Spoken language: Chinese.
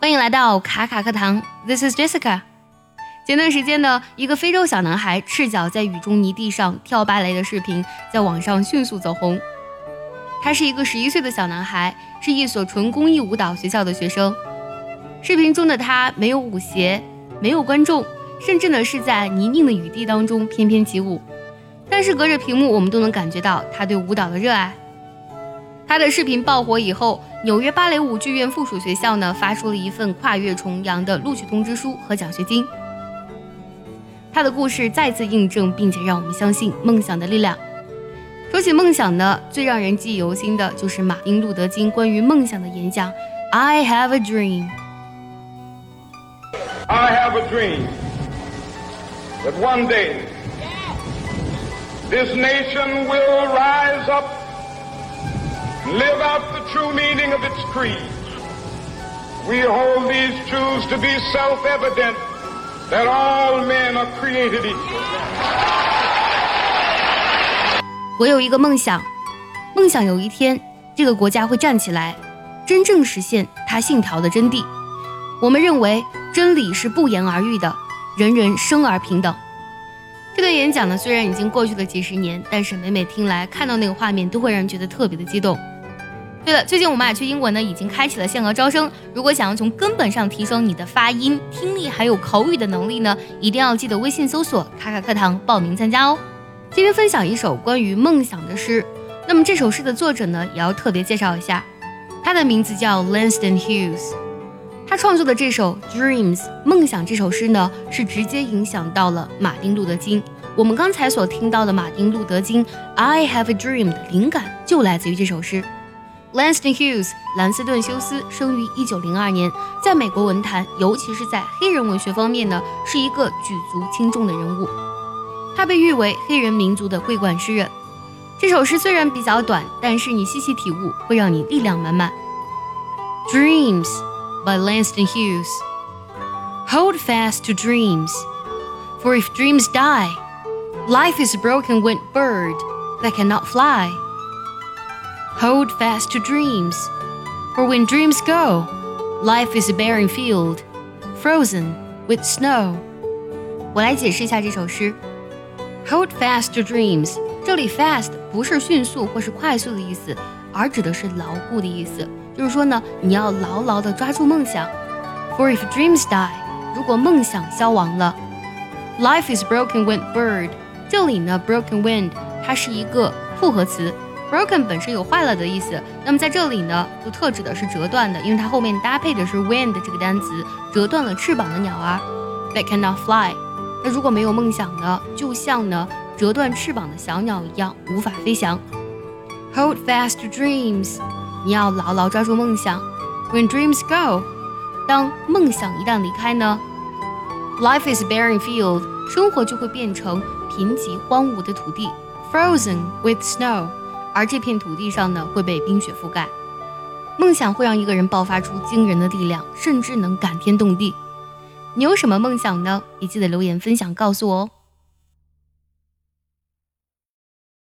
欢迎来到卡卡课堂，This is Jessica。前段时间呢，一个非洲小男孩赤脚在雨中泥地上跳芭蕾的视频在网上迅速走红。他是一个十一岁的小男孩，是一所纯公益舞蹈学校的学生。视频中的他没有舞鞋，没有观众，甚至呢是在泥泞的雨地当中翩翩起舞。但是隔着屏幕，我们都能感觉到他对舞蹈的热爱。他的视频爆火以后，纽约芭蕾舞剧院附属学校呢发出了一份跨越重洋的录取通知书和奖学金。他的故事再次印证，并且让我们相信梦想的力量。说起梦想呢，最让人记忆犹新的就是马丁·路德·金关于梦想的演讲。I have a dream. I have a dream that one day this nation will rise up live out the true meaning of its creed. We hold these truths to be self-evident that all men are created equal. 我有一个梦想，梦想有一天这个国家会站起来，真正实现他信条的真谛。我们认为真理是不言而喻的，人人生而平等。这段演讲呢，虽然已经过去了几十年，但是每每听来，看到那个画面，都会让人觉得特别的激动。对了，最近我们俩去英国呢已经开启了限额招生，如果想要从根本上提升你的发音、听力还有口语的能力呢，一定要记得微信搜索“卡卡课堂”报名参加哦。今天分享一首关于梦想的诗，那么这首诗的作者呢，也要特别介绍一下，他的名字叫 lanston Hughes。他创作的这首《Dreams》梦想这首诗呢，是直接影响到了马丁路德金。我们刚才所听到的马丁路德金《I Have a Dream》的灵感就来自于这首诗。Langston Hughes，兰斯顿休斯，生于一九零二年，在美国文坛，尤其是在黑人文学方面呢，是一个举足轻重的人物。他被誉为黑人民族的桂冠诗人。这首诗虽然比较短，但是你细细体悟，会让你力量满满。Dreams by Langston Hughes. Hold fast to dreams, for if dreams die, life is a broken winged bird that cannot fly. Hold fast to dreams, for when dreams go, life is a barren field, frozen with snow. 我来解释一下这首诗。Hold fast to dreams，这里 fast 不是迅速或是快速的意思，而指的是牢固的意思。就是说呢，你要牢牢地抓住梦想。For if dreams die，如果梦想消亡了，life is broken winged bird。这里呢，broken winged 它是一个复合词。 Broken 本身有坏了的意思，那么在这里呢，就特指的是折断的，因为它后面搭配的是 wind 这个单词，折断了翅膀的鸟儿，that cannot fly。那如果没有梦想呢，就像呢折断翅膀的小鸟一样，无法飞翔。Hold fast to dreams，你要牢牢抓住梦想。When dreams go，当梦想一旦离开呢，life is barren field，生活就会变成贫瘠荒芜的土地，frozen with snow。而这片土地上呢，会被冰雪覆盖。梦想会让一个人爆发出惊人的力量，甚至能感天动地。你有什么梦想呢？也记得留言分享告诉我哦。